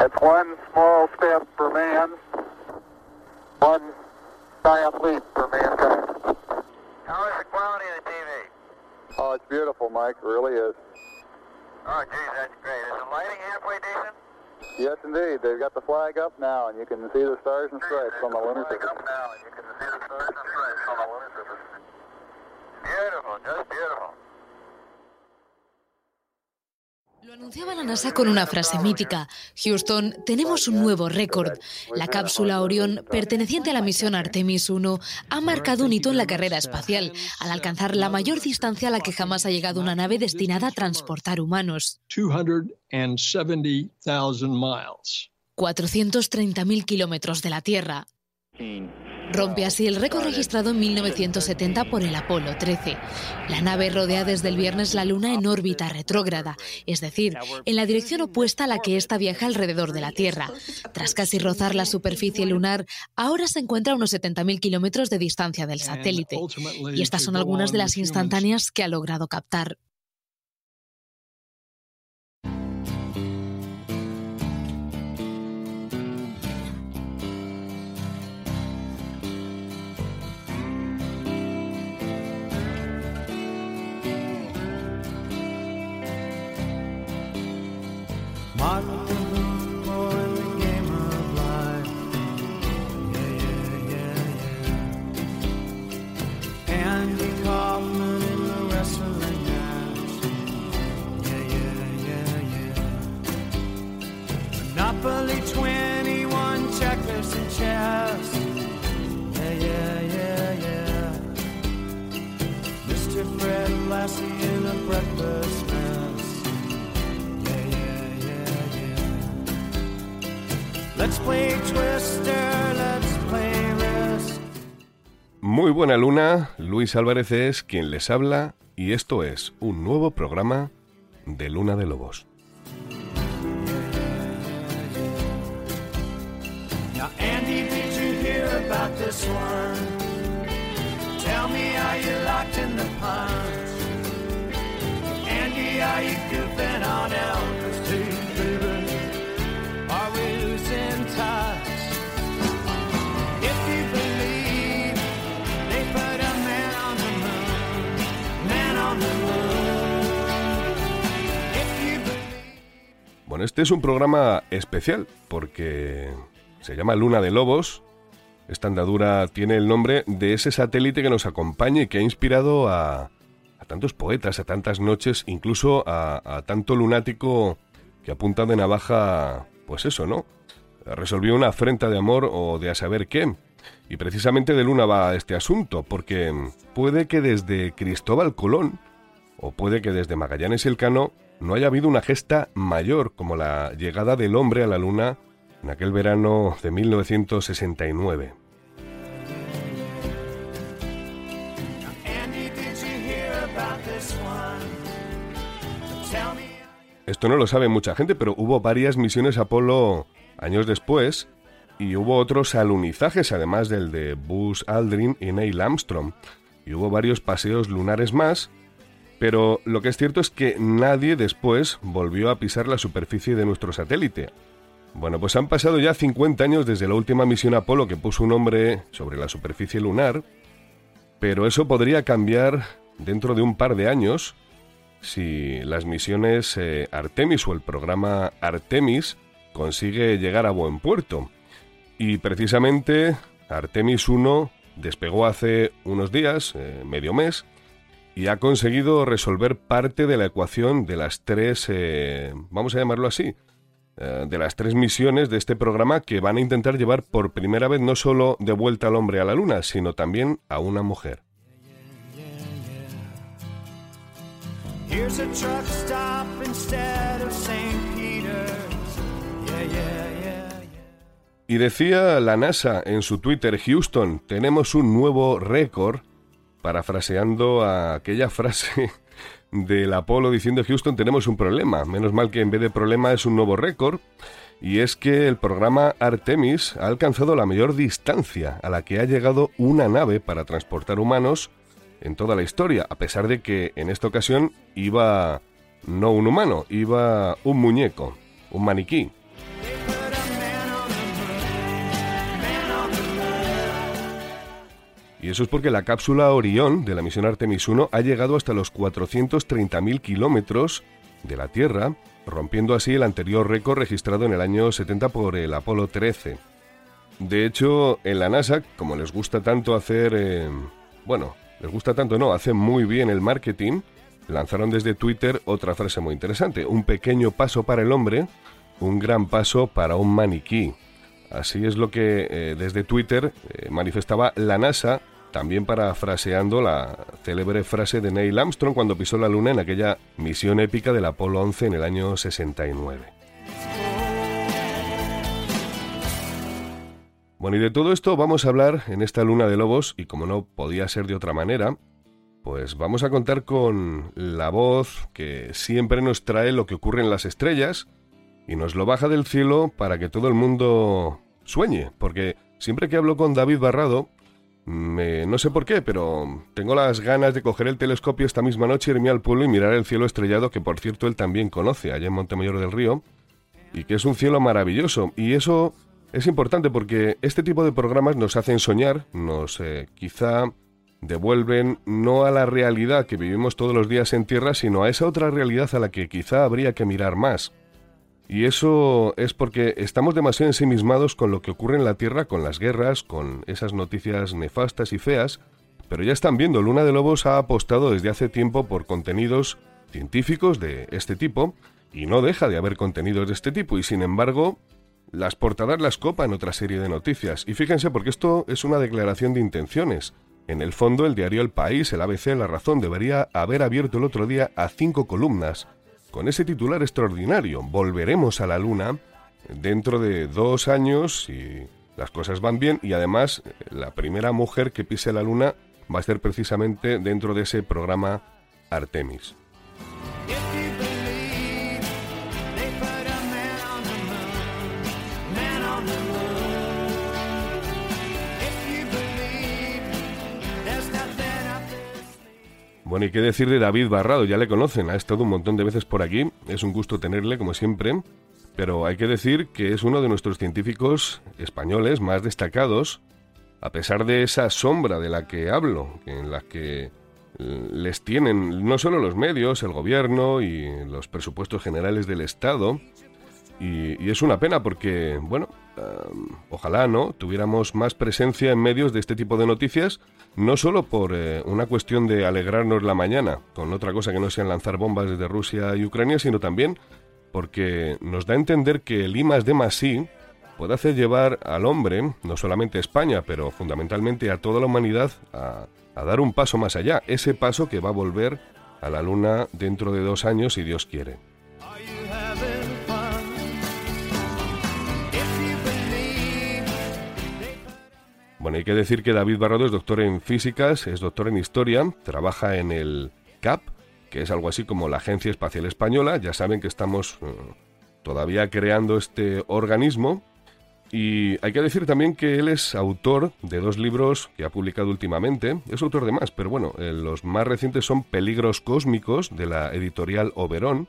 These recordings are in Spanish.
It's one small step for man, one giant leap for mankind. How is the quality of the TV? Oh, it's beautiful, Mike. It really is. Oh, geez, that's great. Is the lighting halfway decent? Yes, indeed. They've got the flag up now, and you can see the stars and stripes on the lunar surface. Anunciaba la NASA con una frase mítica. Houston, tenemos un nuevo récord. La cápsula Orión, perteneciente a la misión Artemis 1, ha marcado un hito en la carrera espacial, al alcanzar la mayor distancia a la que jamás ha llegado una nave destinada a transportar humanos. 430.000 kilómetros de la Tierra. Rompe así el récord registrado en 1970 por el Apolo 13. La nave rodea desde el viernes la Luna en órbita retrógrada, es decir, en la dirección opuesta a la que ésta viaja alrededor de la Tierra. Tras casi rozar la superficie lunar, ahora se encuentra a unos 70.000 kilómetros de distancia del satélite. Y estas son algunas de las instantáneas que ha logrado captar. Muy buena luna, Luis Álvarez es quien les habla y esto es un nuevo programa de Luna de Lobos. Este es un programa especial porque se llama Luna de Lobos. Esta andadura tiene el nombre de ese satélite que nos acompaña y que ha inspirado a, a tantos poetas, a tantas noches, incluso a, a tanto lunático que apunta de navaja, pues eso, ¿no? Resolvió una afrenta de amor o de a saber qué. Y precisamente de Luna va este asunto, porque puede que desde Cristóbal Colón, o puede que desde Magallanes y Elcano, no haya habido una gesta mayor como la llegada del hombre a la Luna en aquel verano de 1969. Andy, did you hear about this one? Tell me. Esto no lo sabe mucha gente, pero hubo varias misiones Apolo años después y hubo otros alunizajes, además del de Buzz Aldrin y Neil Armstrong. Y hubo varios paseos lunares más, pero lo que es cierto es que nadie después volvió a pisar la superficie de nuestro satélite. Bueno, pues han pasado ya 50 años desde la última misión Apolo que puso un hombre sobre la superficie lunar, pero eso podría cambiar dentro de un par de años si las misiones eh, Artemis o el programa Artemis consigue llegar a buen puerto. Y precisamente Artemis 1 despegó hace unos días, eh, medio mes, y ha conseguido resolver parte de la ecuación de las tres, eh, vamos a llamarlo así, eh, de las tres misiones de este programa que van a intentar llevar por primera vez no solo de vuelta al hombre a la luna, sino también a una mujer. Y decía la NASA en su Twitter, Houston, tenemos un nuevo récord, parafraseando a aquella frase del Apolo diciendo Houston tenemos un problema. Menos mal que en vez de problema es un nuevo récord. Y es que el programa Artemis ha alcanzado la mayor distancia a la que ha llegado una nave para transportar humanos en toda la historia, a pesar de que en esta ocasión iba no un humano, iba un muñeco, un maniquí. Y eso es porque la cápsula Orión de la misión Artemis 1 ha llegado hasta los 430.000 kilómetros de la Tierra, rompiendo así el anterior récord registrado en el año 70 por el Apolo 13. De hecho, en la NASA, como les gusta tanto hacer, eh, bueno, les gusta tanto no, hacen muy bien el marketing, lanzaron desde Twitter otra frase muy interesante, un pequeño paso para el hombre, un gran paso para un maniquí. Así es lo que eh, desde Twitter eh, manifestaba la NASA, también parafraseando la célebre frase de Neil Armstrong cuando pisó la Luna en aquella misión épica del Apolo 11 en el año 69. Bueno, y de todo esto vamos a hablar en esta Luna de Lobos, y como no podía ser de otra manera, pues vamos a contar con la voz que siempre nos trae lo que ocurre en las estrellas, y nos lo baja del cielo para que todo el mundo sueñe, porque siempre que hablo con David Barrado, me- no sé por qué, pero tengo las ganas de coger el telescopio esta misma noche, irme al pueblo y mirar el cielo estrellado, que por cierto él también conoce, allá en Montemayor del Río, y que es un cielo maravilloso. Y eso es importante porque este tipo de programas nos hacen soñar, nos eh, quizá devuelven no a la realidad que vivimos todos los días en tierra, sino a esa otra realidad a la que quizá habría que mirar más. Y eso es porque estamos demasiado ensimismados con lo que ocurre en la Tierra, con las guerras, con esas noticias nefastas y feas, pero ya están viendo, Luna de Lobos ha apostado desde hace tiempo por contenidos científicos de este tipo, y no deja de haber contenidos de este tipo, y sin embargo, las portadas las copan otra serie de noticias. Y fíjense, porque esto es una declaración de intenciones. En el fondo, el diario El País, el ABC, La Razón, debería haber abierto el otro día a cinco columnas con ese titular extraordinario, Volveremos a la Luna, dentro de dos años, si las cosas van bien, y además la primera mujer que pise la Luna va a ser precisamente dentro de ese programa Artemis. Bueno, y qué decir de David Barrado, ya le conocen, ha estado un montón de veces por aquí, es un gusto tenerle como siempre, pero hay que decir que es uno de nuestros científicos españoles más destacados, a pesar de esa sombra de la que hablo, en la que les tienen no solo los medios, el gobierno y los presupuestos generales del Estado, y, es una pena porque, bueno, um, ojalá no tuviéramos más presencia en medios de este tipo de noticias, no solo por eh, una cuestión de alegrarnos la mañana con otra cosa que no sean lanzar bombas desde Rusia y Ucrania, sino también porque nos da a entender que el I más D puede hacer llevar al hombre, no solamente a España, pero fundamentalmente a toda la humanidad, a dar un paso más allá, ese paso que va a volver a la Luna dentro de dos años, si Dios quiere. Bueno, hay que decir que David Barrado es doctor en físicas, es doctor en historia, trabaja en el CAP, que es algo así como la Agencia Espacial Española. Ya saben que estamos eh, todavía creando este organismo. Y hay que decir también que él es autor de dos libros que ha publicado últimamente. Es autor de más, pero bueno, eh, los más recientes son Peligros Cósmicos, de la editorial Oberón.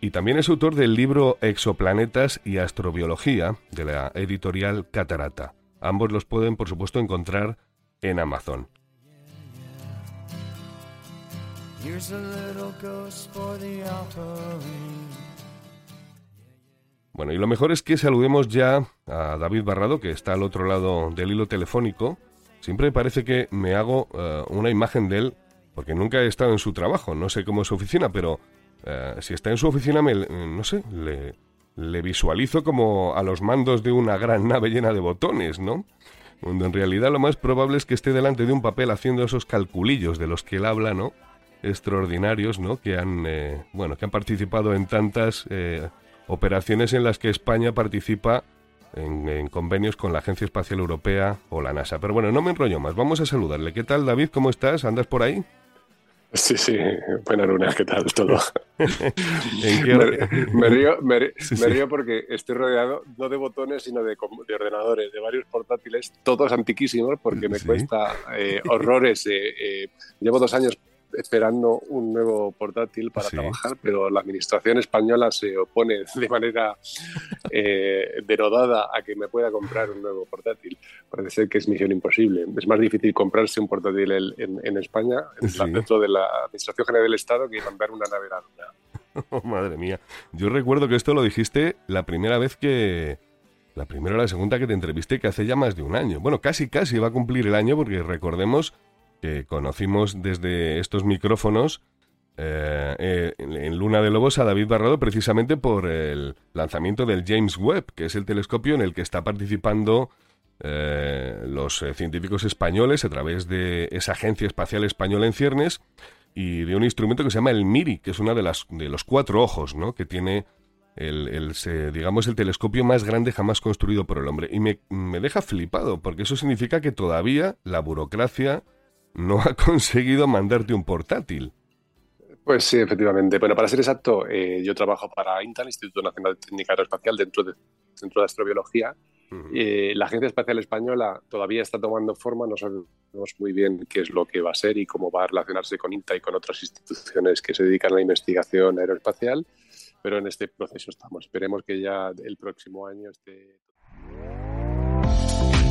Y también es autor del libro Exoplanetas y Astrobiología, de la editorial Catarata. Ambos los pueden, por supuesto, encontrar en Amazon. Bueno, y lo mejor es que saludemos ya a David Barrado, que está al otro lado del hilo telefónico. Siempre me parece que me hago eh, una imagen de él, porque nunca he estado en su trabajo, no sé cómo es su oficina, pero eh, si está en su oficina, me, no sé, le, le visualizo como a los mandos de una gran nave llena de botones, ¿no? Cuando en realidad lo más probable es que esté delante de un papel haciendo esos calculillos de los que él habla, ¿no? Extraordinarios, ¿no? Que han, eh, bueno, que han participado en tantas eh, operaciones en las que España participa en, en convenios con la Agencia Espacial Europea o la NASA. Pero bueno, no me enrollo más, vamos a saludarle. ¿Qué tal, David? ¿Cómo estás? ¿Andas por ahí? Sí, sí, buena luna, ¿qué tal todo? ¿En qué Me, río, me, ri- Sí, me sí. río porque estoy rodeado no de botones, sino de, ordenadores, de varios portátiles, todos antiquísimos, porque me Sí. cuesta eh, horrores. eh, eh, llevo dos años esperando un nuevo portátil para Sí. trabajar, pero la administración española se opone de manera eh, denodada a que me pueda comprar un nuevo portátil. Parece ser que es misión imposible. Es más difícil comprarse un portátil en, en- en España, Sí. dentro de la Administración General del Estado, que mandar una nave a la luna. Oh, madre mía. Yo recuerdo que esto lo dijiste la primera vez que... La primera o la segunda que te entrevisté, que hace ya más de un año. Bueno, casi, casi va a cumplir el año porque recordemos que conocimos desde estos micrófonos eh, en Luna de Lobos a David Barrado precisamente por el lanzamiento del James Webb, que es el telescopio en el que está participando eh, los eh, científicos españoles a través de esa agencia espacial española en ciernes y de un instrumento que se llama el MIRI, que es una de de los cuatro ojos, ¿no? Que tiene el, el, digamos el telescopio más grande jamás construido por el hombre y me, me deja flipado porque eso significa que todavía la burocracia no ha conseguido mandarte un portátil. Pues sí, efectivamente. Bueno, para ser exacto, eh, yo trabajo para INTA, el Instituto Nacional de Técnica Aeroespacial, dentro del Centro de Astrobiología. Eh, la Agencia Espacial Española todavía está tomando forma, no sabemos muy bien qué es lo que va a ser y cómo va a relacionarse con INTA y con otras instituciones que se dedican a la investigación aeroespacial, pero en este proceso estamos. Esperemos que ya el próximo año esté...